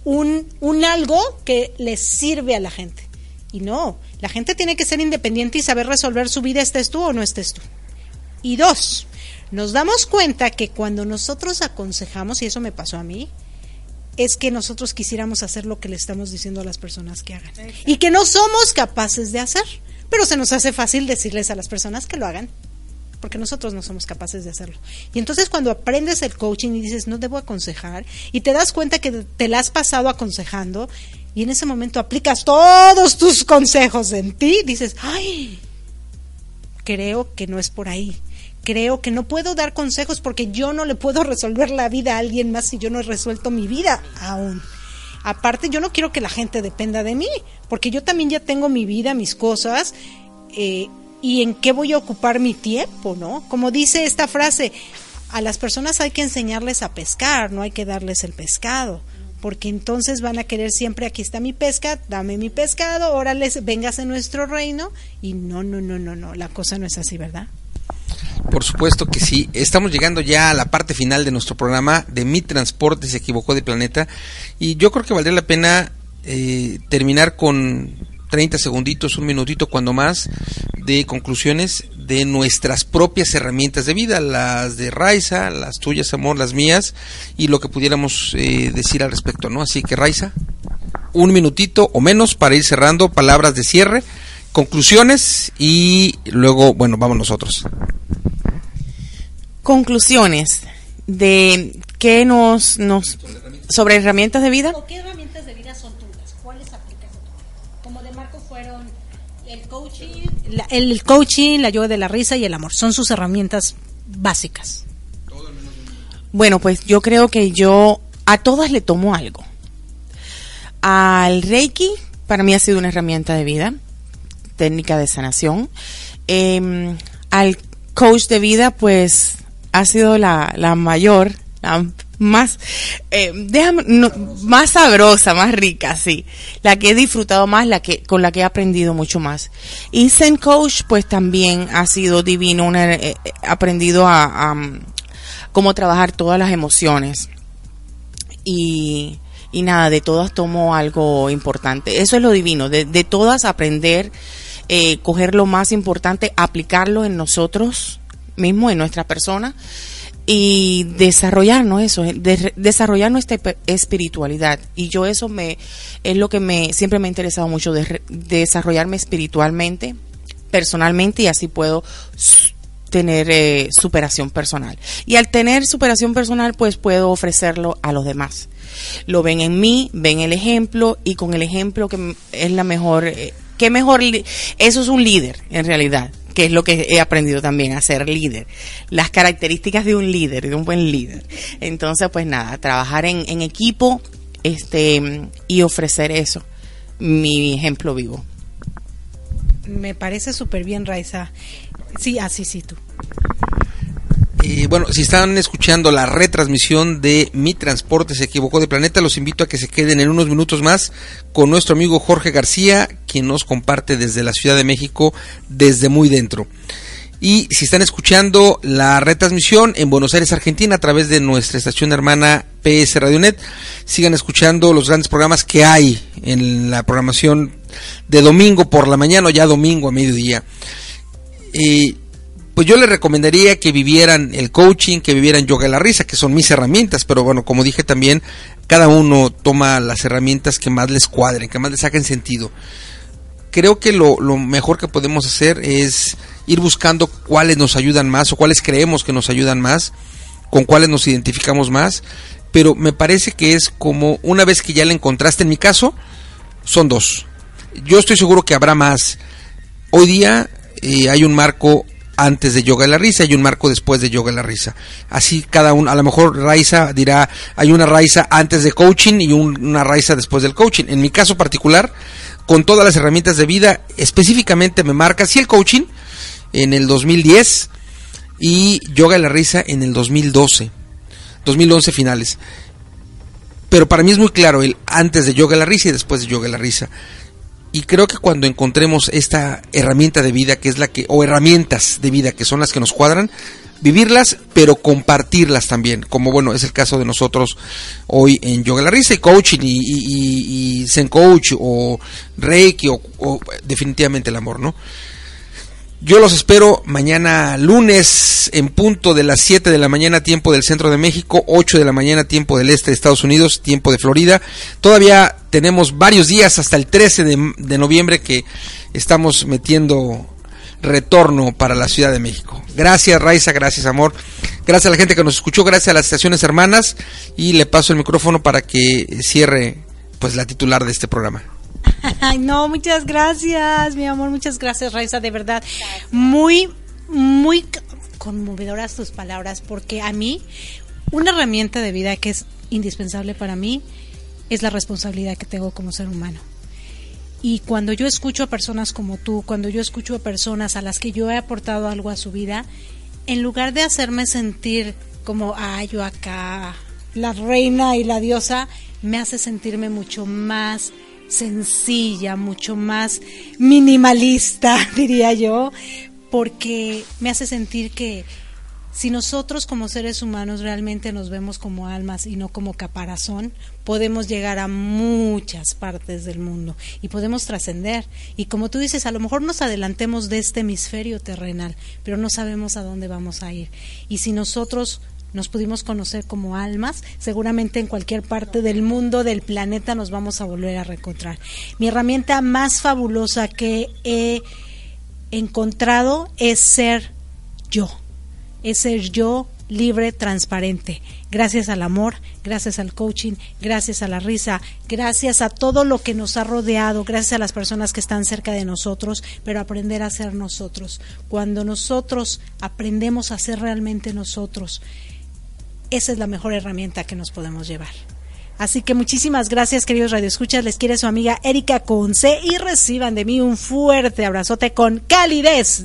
un, un algo que le sirve a la gente. Y no, la gente tiene que ser independiente y saber resolver su vida, estés tú o no estés tú. Y dos, nos damos cuenta que cuando nosotros aconsejamos, y eso me pasó a mí, es que nosotros quisiéramos hacer lo que le estamos diciendo a las personas que hagan. Y que no somos capaces de hacer. Pero se nos hace fácil decirles a las personas que lo hagan. Porque nosotros no somos capaces de hacerlo. Y entonces cuando aprendes el coaching y dices, no debo aconsejar, y te das cuenta que te la has pasado aconsejando, y en ese momento aplicas todos tus consejos en ti, dices, ay, creo que no es por ahí creo que no puedo dar consejos porque yo no le puedo resolver la vida a alguien más si yo no he resuelto mi vida aún. Aparte, yo no quiero que la gente dependa de mí, porque yo también ya tengo mi vida, mis cosas, eh, y en qué voy a ocupar mi tiempo, ¿no? Como dice esta frase, a las personas hay que enseñarles a pescar, no hay que darles el pescado, porque entonces van a querer siempre, aquí está mi pesca, dame mi pescado, órale, vengas en nuestro reino, y no, no, no, no, no, la cosa no es así, ¿verdad? Por supuesto que sí. Estamos llegando ya a la parte final de nuestro programa de Mi Transporte se equivocó de planeta. Y yo creo que valdría la pena eh, terminar con 30 segunditos, un minutito cuando más, de conclusiones de nuestras propias herramientas de vida, las de Raiza, las tuyas, amor, las mías, y lo que pudiéramos eh, decir al respecto, ¿no? Así que Raiza, un minutito o menos para ir cerrando, palabras de cierre conclusiones y luego, bueno, vamos nosotros. Conclusiones de qué nos, nos sobre herramientas de vida. qué herramientas de vida son tuyas? ¿Cuáles aplicas Como de Marco fueron el coaching, la, el coaching, la yoga de la risa y el amor. Son sus herramientas básicas. Bueno, pues yo creo que yo a todas le tomo algo. Al Reiki para mí ha sido una herramienta de vida técnica de sanación. Em, al coach de vida, pues ha sido la, la mayor, la más, eh, más sabrosa, más rica, sí. La que he disfrutado más, la que, con la que he aprendido mucho más. Y Zen Coach, pues también ha sido divino, una, eh, aprendido a, a, cómo trabajar todas las emociones. Y, y nada, de todas tomo algo importante. Eso es lo divino, de, de todas aprender eh, coger lo más importante, aplicarlo en nosotros mismos, en nuestra persona y desarrollarnos eso, desarrollar nuestra espiritualidad. Y yo eso me es lo que me siempre me ha interesado mucho, de, desarrollarme espiritualmente, personalmente y así puedo tener eh, superación personal. Y al tener superación personal, pues puedo ofrecerlo a los demás. Lo ven en mí, ven el ejemplo y con el ejemplo que es la mejor eh, qué mejor, eso es un líder en realidad, que es lo que he aprendido también a ser líder, las características de un líder, de un buen líder. Entonces, pues nada, trabajar en, equipo este y ofrecer eso, mi ejemplo vivo. Me parece súper bien, Raiza. Sí, así, sí, tú. Bueno, si están escuchando la retransmisión de Mi Transporte se equivocó de planeta, los invito a que se queden en unos minutos más con nuestro amigo Jorge García, quien nos comparte desde la Ciudad de México, desde muy dentro. Y si están escuchando la retransmisión en Buenos Aires, Argentina, a través de nuestra estación hermana PS Radionet, sigan escuchando los grandes programas que hay en la programación de domingo por la mañana o ya domingo a mediodía. Pues yo les recomendaría que vivieran el coaching, que vivieran yoga y la risa, que son mis herramientas, pero bueno, como dije también, cada uno toma las herramientas que más les cuadren, que más les saquen sentido. Creo que lo, mejor que podemos hacer es ir buscando cuáles nos ayudan más o cuáles creemos que nos ayudan más, con cuáles nos identificamos más, pero me parece que es como una vez que ya la encontraste, en mi caso, son dos. Yo estoy seguro que habrá más. Hoy día eh, hay un marco antes de Yoga y la Risa y un marco después de Yoga y la Risa. Así cada uno, a lo mejor Raiza dirá, hay una Raiza antes de coaching y una Raiza después del coaching. En mi caso particular, con todas las herramientas de vida, específicamente me marca si el coaching en el 2010 y Yoga y la Risa en el 2012, 2011 finales. Pero para mí es muy claro el antes de Yoga y la Risa y después de Yoga y la Risa. Y creo que cuando encontremos esta herramienta de vida que es la que, o herramientas de vida que son las que nos cuadran, vivirlas, pero compartirlas también, como bueno, es el caso de nosotros hoy en Yoga La Risa y Coaching y, Zen Coach o Reiki o, o, definitivamente el amor, ¿no? Yo los espero mañana lunes en punto de las 7 de la mañana tiempo del centro de México, 8 de la mañana tiempo del este de Estados Unidos, tiempo de Florida. Todavía tenemos varios días hasta el 13 de, noviembre que estamos metiendo retorno para la Ciudad de México. Gracias Raiza, gracias amor, gracias a la gente que nos escuchó, gracias a las estaciones hermanas y le paso el micrófono para que cierre pues la titular de este programa. No, muchas gracias, mi amor, muchas gracias, Raiza, de verdad. Muy, muy conmovedoras tus palabras, porque a mí, una herramienta de vida que es indispensable para mí es la responsabilidad que tengo como ser humano. Y cuando yo escucho a personas como tú, cuando yo escucho a personas a las que yo he aportado algo a su vida, en lugar de hacerme sentir como, ah, yo acá, la reina y la diosa, me hace sentirme mucho más sencilla, mucho más minimalista, diría yo, porque me hace sentir que si nosotros como seres humanos realmente nos vemos como almas y no como caparazón, podemos llegar a muchas partes del mundo y podemos trascender. Y como tú dices, a lo mejor nos adelantemos de este hemisferio terrenal, pero no sabemos a dónde vamos a ir. Y si nosotros nos pudimos conocer como almas, seguramente en cualquier parte del mundo, del planeta, nos vamos a volver a reencontrar. Mi herramienta más fabulosa que he encontrado es ser yo, es ser yo libre, transparente. Gracias al amor, gracias al coaching, gracias a la risa, gracias a todo lo que nos ha rodeado, gracias a las personas que están cerca de nosotros, pero aprender a ser nosotros. Cuando nosotros aprendemos a ser realmente nosotros, esa es la mejor herramienta que nos podemos llevar. Así que muchísimas gracias, queridos radioescuchas. Les quiere su amiga Erika Conce y reciban de mí un fuerte abrazote con calidez.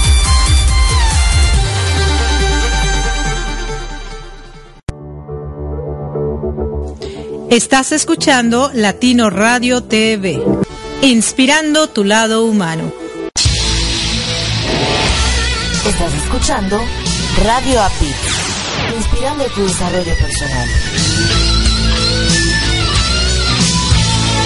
Estás escuchando Latino Radio TV, inspirando tu lado humano. Estás escuchando Radio API, inspirando tu desarrollo personal.